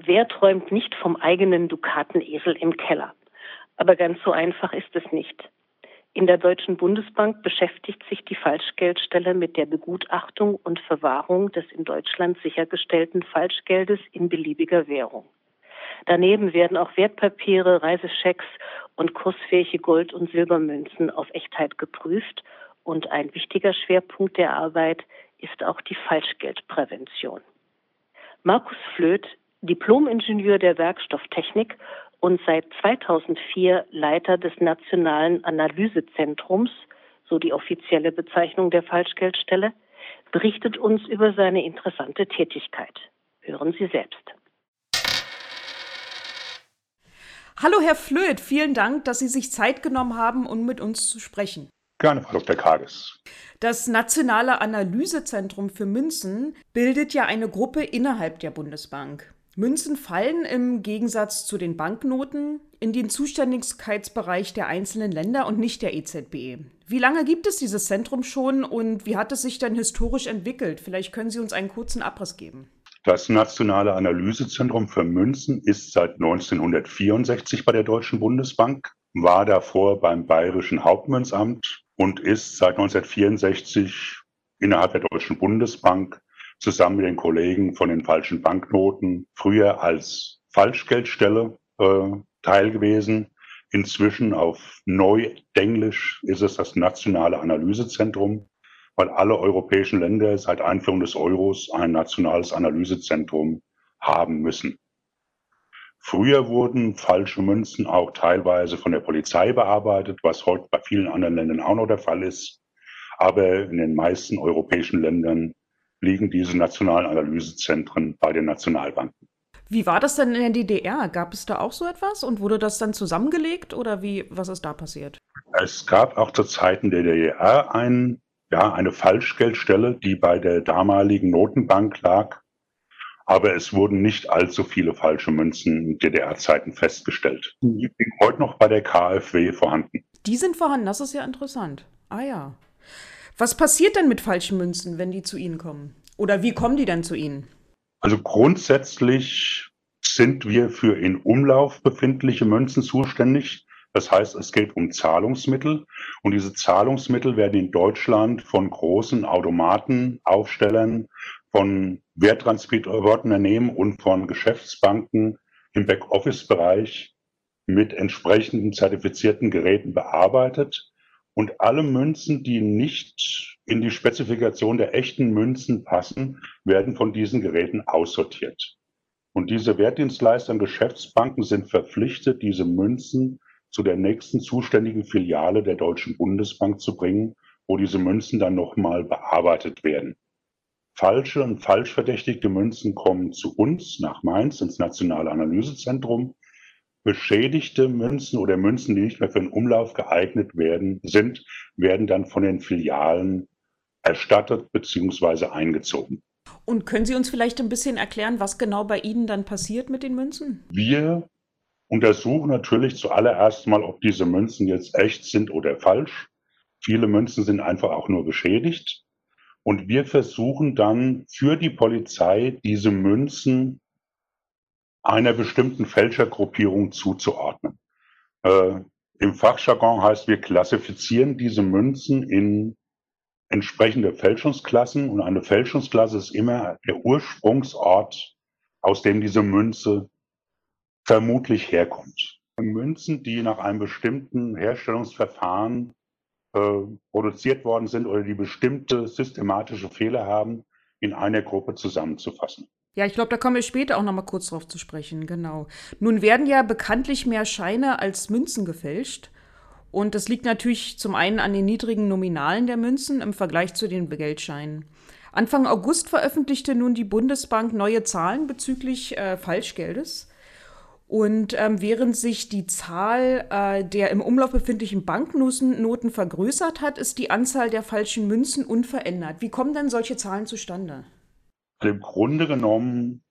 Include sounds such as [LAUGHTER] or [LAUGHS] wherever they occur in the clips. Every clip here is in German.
Wer träumt nicht vom eigenen Dukatenesel im Keller? Aber ganz so einfach ist es nicht. In der Deutschen Bundesbank beschäftigt sich die Falschgeldstelle mit der Begutachtung und Verwahrung des in Deutschland sichergestellten Falschgeldes in beliebiger Währung. Daneben werden auch Wertpapiere, Reiseschecks und kursfähige Gold- und Silbermünzen auf Echtheit geprüft. Und ein wichtiger Schwerpunkt der Arbeit ist auch die Falschgeldprävention. Markus Flöth Diplomingenieur der Werkstofftechnik und seit 2004 Leiter des Nationalen Analysezentrums, so die offizielle Bezeichnung der Falschgeldstelle, berichtet uns über seine interessante Tätigkeit. Hören Sie selbst. Hallo Herr Flöth, vielen Dank, dass Sie sich Zeit genommen haben, um mit uns zu sprechen. Gerne, Frau Dr. Kages. Das Nationale Analysezentrum für Münzen bildet ja eine Gruppe innerhalb der Bundesbank. Münzen fallen im Gegensatz zu den Banknoten in den Zuständigkeitsbereich der einzelnen Länder und nicht der EZB. Wie lange gibt es dieses Zentrum schon und wie hat es sich denn historisch entwickelt? Vielleicht können Sie uns einen kurzen Abriss geben. Das Nationale Analysezentrum für Münzen ist seit 1964 bei der Deutschen Bundesbank, war davor beim Bayerischen Hauptmünzamt und ist seit 1964 innerhalb der Deutschen Bundesbank zusammen mit den Kollegen von den falschen Banknoten früher als Falschgeldstelle äh, teil gewesen. Inzwischen auf Neudenglisch ist es das Nationale Analysezentrum, weil alle europäischen Länder seit Einführung des Euros ein nationales Analysezentrum haben müssen. Früher wurden falsche Münzen auch teilweise von der Polizei bearbeitet, was heute bei vielen anderen Ländern auch noch der Fall ist. Aber in den meisten europäischen Ländern liegen diese nationalen Analysezentren bei den Nationalbanken. Wie war das denn in der DDR? Gab es da auch so etwas und wurde das dann zusammengelegt oder wie, was ist da passiert? Es gab auch zu Zeiten der DDR ein, ja, eine Falschgeldstelle, die bei der damaligen Notenbank lag. Aber es wurden nicht allzu viele falsche Münzen in DDR-Zeiten festgestellt. Die sind heute noch bei der KfW vorhanden. Die sind vorhanden, das ist ja interessant. Ah ja. Was passiert denn mit falschen Münzen, wenn die zu Ihnen kommen? Oder wie kommen die denn zu Ihnen? Also grundsätzlich sind wir für in Umlauf befindliche Münzen zuständig. Das heißt, es geht um Zahlungsmittel und diese Zahlungsmittel werden in Deutschland von großen Automaten, Aufstellern, von Werttransportunternehmen und von Geschäftsbanken im Backoffice-Bereich mit entsprechenden zertifizierten Geräten bearbeitet. Und alle Münzen, die nicht in die Spezifikation der echten Münzen passen, werden von diesen Geräten aussortiert. Und diese Wertdienstleister und Geschäftsbanken sind verpflichtet, diese Münzen zu der nächsten zuständigen Filiale der Deutschen Bundesbank zu bringen, wo diese Münzen dann nochmal bearbeitet werden. Falsche und falsch verdächtigte Münzen kommen zu uns nach Mainz ins Nationale Analysezentrum Beschädigte Münzen oder Münzen, die nicht mehr für den Umlauf geeignet werden, sind, werden dann von den Filialen erstattet bzw. eingezogen. Und können Sie uns vielleicht ein bisschen erklären, was genau bei Ihnen dann passiert mit den Münzen? Wir untersuchen natürlich zuallererst mal, ob diese Münzen jetzt echt sind oder falsch. Viele Münzen sind einfach auch nur beschädigt. Und wir versuchen dann für die Polizei diese Münzen einer bestimmten Fälschergruppierung zuzuordnen. Äh, Im Fachjargon heißt, wir klassifizieren diese Münzen in entsprechende Fälschungsklassen und eine Fälschungsklasse ist immer der Ursprungsort, aus dem diese Münze vermutlich herkommt. Münzen, die nach einem bestimmten Herstellungsverfahren äh, produziert worden sind oder die bestimmte systematische Fehler haben, in einer Gruppe zusammenzufassen. Ja, ich glaube, da kommen wir später auch noch mal kurz drauf zu sprechen, genau. Nun werden ja bekanntlich mehr Scheine als Münzen gefälscht. Und das liegt natürlich zum einen an den niedrigen Nominalen der Münzen im Vergleich zu den Geldscheinen. Anfang August veröffentlichte nun die Bundesbank neue Zahlen bezüglich äh, Falschgeldes. Und ähm, während sich die Zahl äh, der im Umlauf befindlichen Banknoten vergrößert hat, ist die Anzahl der falschen Münzen unverändert. Wie kommen denn solche Zahlen zustande? Im Grunde genommen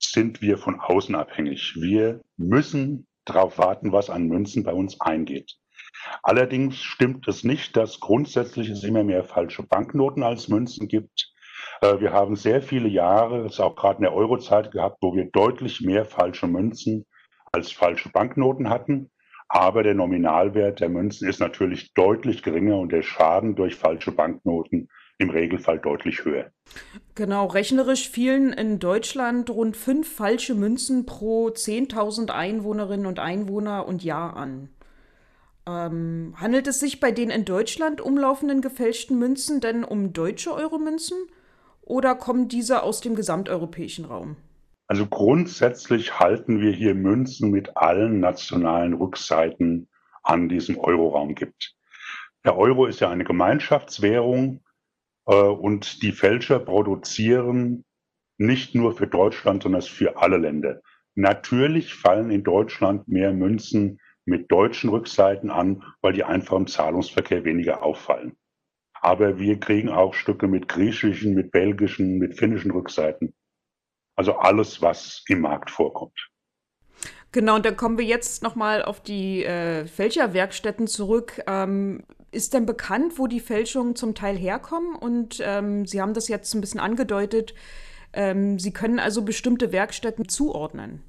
sind wir von außen abhängig. Wir müssen darauf warten, was an Münzen bei uns eingeht. Allerdings stimmt es nicht, dass grundsätzlich es immer mehr falsche Banknoten als Münzen gibt. Äh, wir haben sehr viele Jahre, das ist auch gerade in der Eurozeit gehabt, wo wir deutlich mehr falsche Münzen als falsche Banknoten hatten. Aber der Nominalwert der Münzen ist natürlich deutlich geringer und der Schaden durch falsche Banknoten im Regelfall deutlich höher. Genau, rechnerisch fielen in Deutschland rund fünf falsche Münzen pro 10.000 Einwohnerinnen und Einwohner und Jahr an. Ähm, handelt es sich bei den in Deutschland umlaufenden gefälschten Münzen denn um deutsche Euromünzen oder kommen diese aus dem gesamteuropäischen Raum? Also grundsätzlich halten wir hier Münzen mit allen nationalen Rückseiten an diesem Euroraum gibt. Der Euro ist ja eine Gemeinschaftswährung äh, und die Fälscher produzieren nicht nur für Deutschland, sondern für alle Länder. Natürlich fallen in Deutschland mehr Münzen mit deutschen Rückseiten an, weil die einfach im Zahlungsverkehr weniger auffallen. Aber wir kriegen auch Stücke mit griechischen, mit belgischen, mit finnischen Rückseiten. Also alles, was im Markt vorkommt. Genau, und dann kommen wir jetzt nochmal auf die äh, Fälscherwerkstätten zurück. Ähm, ist denn bekannt, wo die Fälschungen zum Teil herkommen? Und ähm, Sie haben das jetzt ein bisschen angedeutet. Ähm, Sie können also bestimmte Werkstätten zuordnen.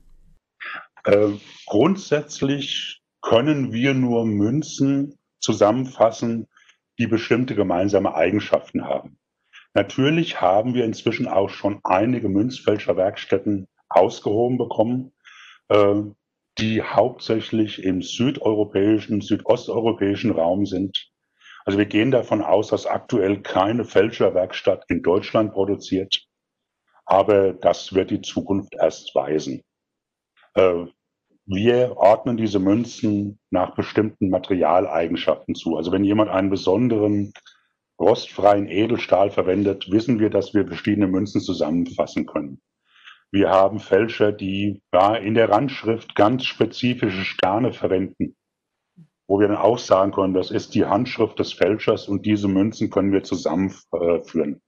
Äh, grundsätzlich können wir nur Münzen zusammenfassen, die bestimmte gemeinsame Eigenschaften haben. Natürlich haben wir inzwischen auch schon einige Münzfälscherwerkstätten ausgehoben bekommen, äh, die hauptsächlich im südeuropäischen, südosteuropäischen Raum sind. Also wir gehen davon aus, dass aktuell keine Fälscherwerkstatt in Deutschland produziert, aber das wird die Zukunft erst weisen. Äh, wir ordnen diese Münzen nach bestimmten Materialeigenschaften zu. Also wenn jemand einen besonderen rostfreien Edelstahl verwendet, wissen wir, dass wir verschiedene Münzen zusammenfassen können. Wir haben Fälscher, die ja, in der Randschrift ganz spezifische Sterne verwenden, wo wir dann auch sagen können, das ist die Handschrift des Fälschers und diese Münzen können wir zusammenführen.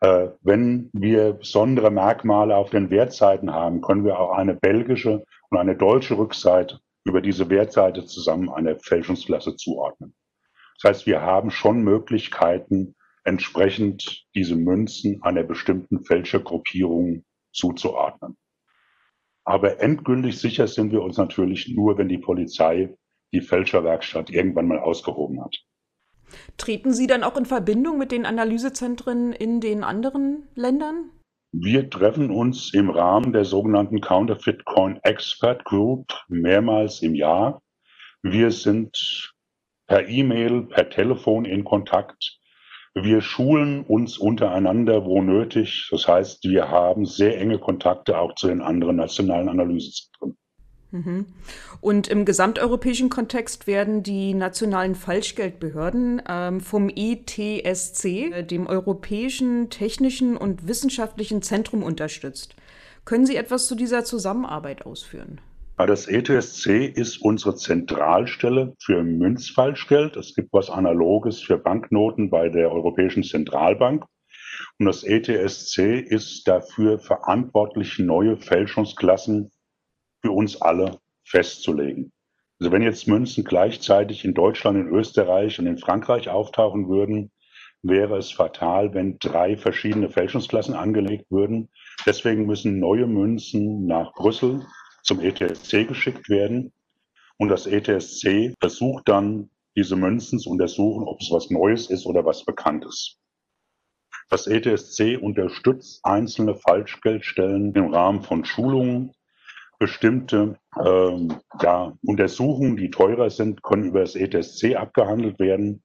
Äh, wenn wir besondere Merkmale auf den Wertseiten haben, können wir auch eine belgische und eine deutsche Rückseite über diese Wertseite zusammen einer Fälschungsklasse zuordnen. Das heißt, wir haben schon Möglichkeiten, entsprechend diese Münzen einer bestimmten Fälschergruppierung zuzuordnen. Aber endgültig sicher sind wir uns natürlich nur, wenn die Polizei die Fälscherwerkstatt irgendwann mal ausgehoben hat. Treten Sie dann auch in Verbindung mit den Analysezentren in den anderen Ländern? Wir treffen uns im Rahmen der sogenannten Counterfeit Coin Expert Group mehrmals im Jahr. Wir sind per E-Mail, per Telefon in Kontakt. Wir schulen uns untereinander, wo nötig. Das heißt, wir haben sehr enge Kontakte auch zu den anderen nationalen Analysezentren. Mhm. Und im gesamteuropäischen Kontext werden die nationalen Falschgeldbehörden ähm, vom ITSC, äh, dem Europäischen Technischen und Wissenschaftlichen Zentrum, unterstützt. Können Sie etwas zu dieser Zusammenarbeit ausführen? Das ETSC ist unsere Zentralstelle für Münzfalschgeld. Es gibt was Analoges für Banknoten bei der Europäischen Zentralbank. Und das ETSC ist dafür verantwortlich, neue Fälschungsklassen für uns alle festzulegen. Also wenn jetzt Münzen gleichzeitig in Deutschland, in Österreich und in Frankreich auftauchen würden, wäre es fatal, wenn drei verschiedene Fälschungsklassen angelegt würden. Deswegen müssen neue Münzen nach Brüssel zum ETSC geschickt werden. Und das ETSC versucht dann, diese Münzen zu untersuchen, ob es was Neues ist oder was Bekanntes. Das ETSC unterstützt einzelne Falschgeldstellen im Rahmen von Schulungen. Bestimmte ähm, ja, Untersuchungen, die teurer sind, können über das ETSC abgehandelt werden.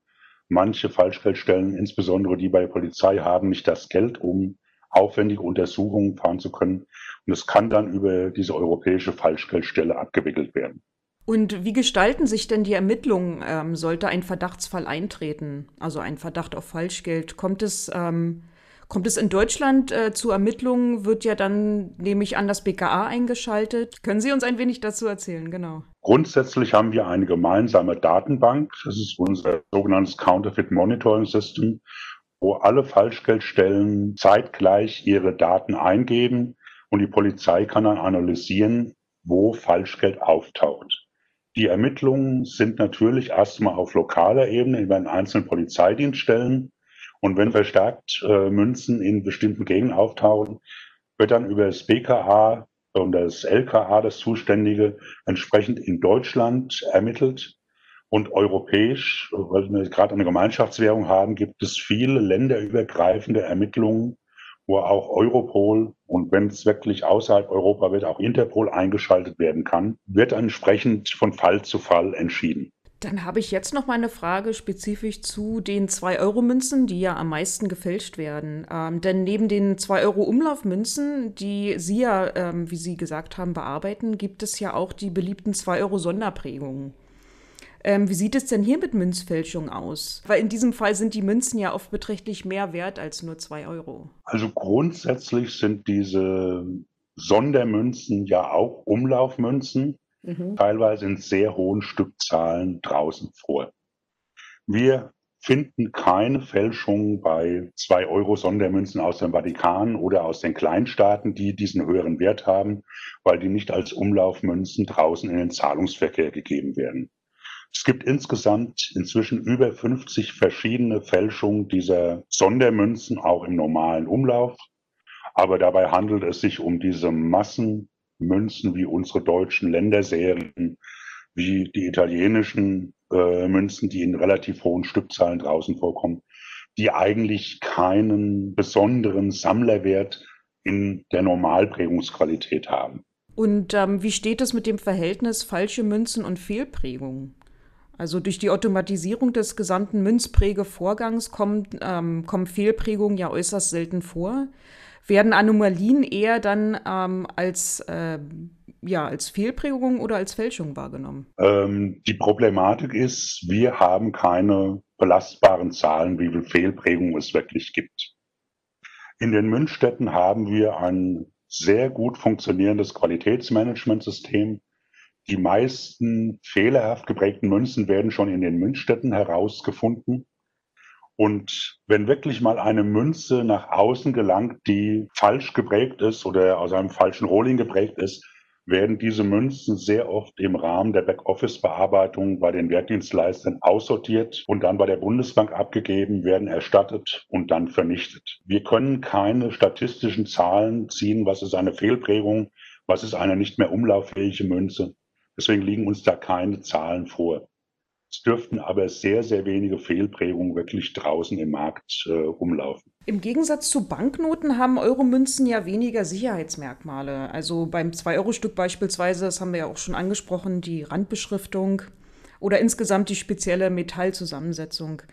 Manche Falschgeldstellen, insbesondere die bei der Polizei, haben nicht das Geld, um aufwendige Untersuchungen fahren zu können. Und es kann dann über diese europäische Falschgeldstelle abgewickelt werden. Und wie gestalten sich denn die Ermittlungen, ähm, sollte ein Verdachtsfall eintreten, also ein Verdacht auf Falschgeld? Kommt es, ähm, kommt es in Deutschland äh, zu Ermittlungen? Wird ja dann, nehme ich an, das BKA eingeschaltet? Können Sie uns ein wenig dazu erzählen? Genau. Grundsätzlich haben wir eine gemeinsame Datenbank. Das ist unser sogenanntes Counterfeit Monitoring System, wo alle Falschgeldstellen zeitgleich ihre Daten eingeben und die Polizei kann dann analysieren, wo Falschgeld auftaucht. Die Ermittlungen sind natürlich erstmal auf lokaler Ebene über einen einzelnen Polizeidienststellen Und wenn verstärkt äh, Münzen in bestimmten Gegenden auftauchen, wird dann über das BKA und das LKA, das Zuständige, entsprechend in Deutschland ermittelt. Und europäisch, weil wir gerade eine Gemeinschaftswährung haben, gibt es viele länderübergreifende Ermittlungen, wo auch Europol und wenn es wirklich außerhalb Europa wird, auch Interpol eingeschaltet werden kann, wird entsprechend von Fall zu Fall entschieden. Dann habe ich jetzt noch mal eine Frage spezifisch zu den 2-Euro-Münzen, die ja am meisten gefälscht werden. Ähm, denn neben den 2-Euro-Umlaufmünzen, die Sie ja, ähm, wie Sie gesagt haben, bearbeiten, gibt es ja auch die beliebten 2-Euro-Sonderprägungen. Ähm, wie sieht es denn hier mit Münzfälschung aus? Weil in diesem Fall sind die Münzen ja oft beträchtlich mehr wert als nur 2 Euro. Also grundsätzlich sind diese Sondermünzen ja auch Umlaufmünzen mhm. teilweise in sehr hohen Stückzahlen draußen vor. Wir finden keine Fälschungen bei 2 Euro Sondermünzen aus dem Vatikan oder aus den Kleinstaaten, die diesen höheren Wert haben, weil die nicht als Umlaufmünzen draußen in den Zahlungsverkehr gegeben werden. Es gibt insgesamt inzwischen über 50 verschiedene Fälschungen dieser Sondermünzen, auch im normalen Umlauf. Aber dabei handelt es sich um diese Massen Münzen wie unsere deutschen Länderserien, wie die italienischen äh, Münzen, die in relativ hohen Stückzahlen draußen vorkommen, die eigentlich keinen besonderen Sammlerwert in der Normalprägungsqualität haben. Und ähm, wie steht es mit dem Verhältnis falsche Münzen und Fehlprägungen? Also durch die Automatisierung des gesamten Münzprägevorgangs kommen, ähm, kommen Fehlprägungen ja äußerst selten vor werden Anomalien eher dann ähm, als, äh, ja, als Fehlprägung oder als Fälschung wahrgenommen? Ähm, die Problematik ist, wir haben keine belastbaren Zahlen, wie viel Fehlprägung es wirklich gibt. In den Münzstätten haben wir ein sehr gut funktionierendes Qualitätsmanagementsystem. Die meisten fehlerhaft geprägten Münzen werden schon in den Münzstätten herausgefunden. Und wenn wirklich mal eine Münze nach außen gelangt, die falsch geprägt ist oder aus einem falschen Rohling geprägt ist, werden diese Münzen sehr oft im Rahmen der Backoffice-Bearbeitung bei den Wertdienstleistern aussortiert und dann bei der Bundesbank abgegeben, werden erstattet und dann vernichtet. Wir können keine statistischen Zahlen ziehen, was ist eine Fehlprägung, was ist eine nicht mehr umlauffähige Münze. Deswegen liegen uns da keine Zahlen vor. Es dürften aber sehr, sehr wenige Fehlprägungen wirklich draußen im Markt äh, rumlaufen. Im Gegensatz zu Banknoten haben Euromünzen ja weniger Sicherheitsmerkmale. Also beim 2-Euro-Stück beispielsweise, das haben wir ja auch schon angesprochen, die Randbeschriftung oder insgesamt die spezielle Metallzusammensetzung.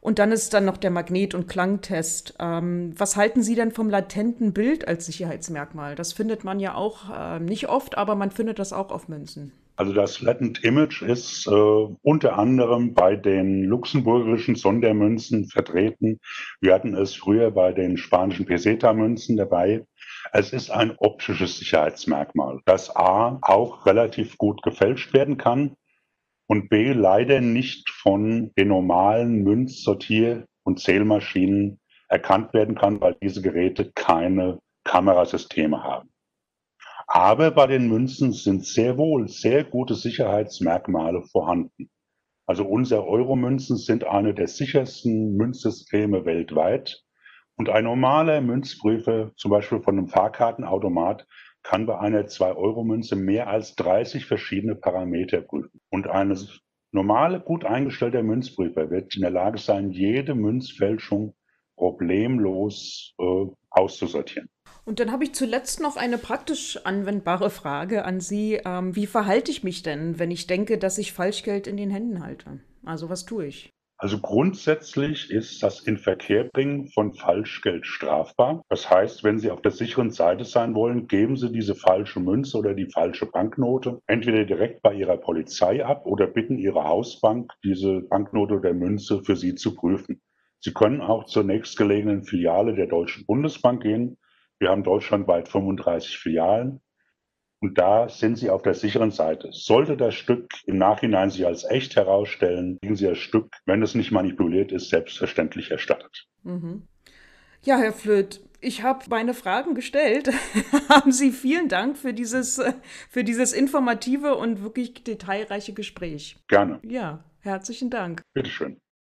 Und dann ist dann noch der Magnet- und Klangtest. Ähm, was halten Sie denn vom latenten Bild als Sicherheitsmerkmal? Das findet man ja auch äh, nicht oft, aber man findet das auch auf Münzen. Also das Latent Image ist äh, unter anderem bei den luxemburgischen Sondermünzen vertreten. Wir hatten es früher bei den spanischen Peseta-Münzen dabei. Es ist ein optisches Sicherheitsmerkmal, das A auch relativ gut gefälscht werden kann und B leider nicht von den normalen Münzsortier- und Zählmaschinen erkannt werden kann, weil diese Geräte keine Kamerasysteme haben. Aber bei den Münzen sind sehr wohl sehr gute Sicherheitsmerkmale vorhanden. Also unsere Euro-Münzen sind eine der sichersten Münzsysteme weltweit. Und ein normaler Münzprüfer, zum Beispiel von einem Fahrkartenautomat, kann bei einer 2-Euro-Münze mehr als 30 verschiedene Parameter prüfen. Und eine normale, gut eingestellte Münzprüfer wird in der Lage sein, jede Münzfälschung problemlos äh, auszusortieren. Und dann habe ich zuletzt noch eine praktisch anwendbare Frage an Sie. Ähm, wie verhalte ich mich denn, wenn ich denke, dass ich Falschgeld in den Händen halte? Also was tue ich? Also grundsätzlich ist das Inverkehrbringen von Falschgeld strafbar. Das heißt, wenn Sie auf der sicheren Seite sein wollen, geben Sie diese falsche Münze oder die falsche Banknote entweder direkt bei Ihrer Polizei ab oder bitten Ihre Hausbank, diese Banknote oder Münze für Sie zu prüfen. Sie können auch zur nächstgelegenen Filiale der Deutschen Bundesbank gehen wir haben deutschlandweit 35 Filialen. Und da sind Sie auf der sicheren Seite. Sollte das Stück im Nachhinein sich als echt herausstellen, kriegen Sie das Stück, wenn es nicht manipuliert ist, selbstverständlich erstattet. Mhm. Ja, Herr Flöth, ich habe meine Fragen gestellt. [LAUGHS] Haben Sie vielen Dank für dieses, für dieses informative und wirklich detailreiche Gespräch. Gerne. Ja, herzlichen Dank. Bitteschön.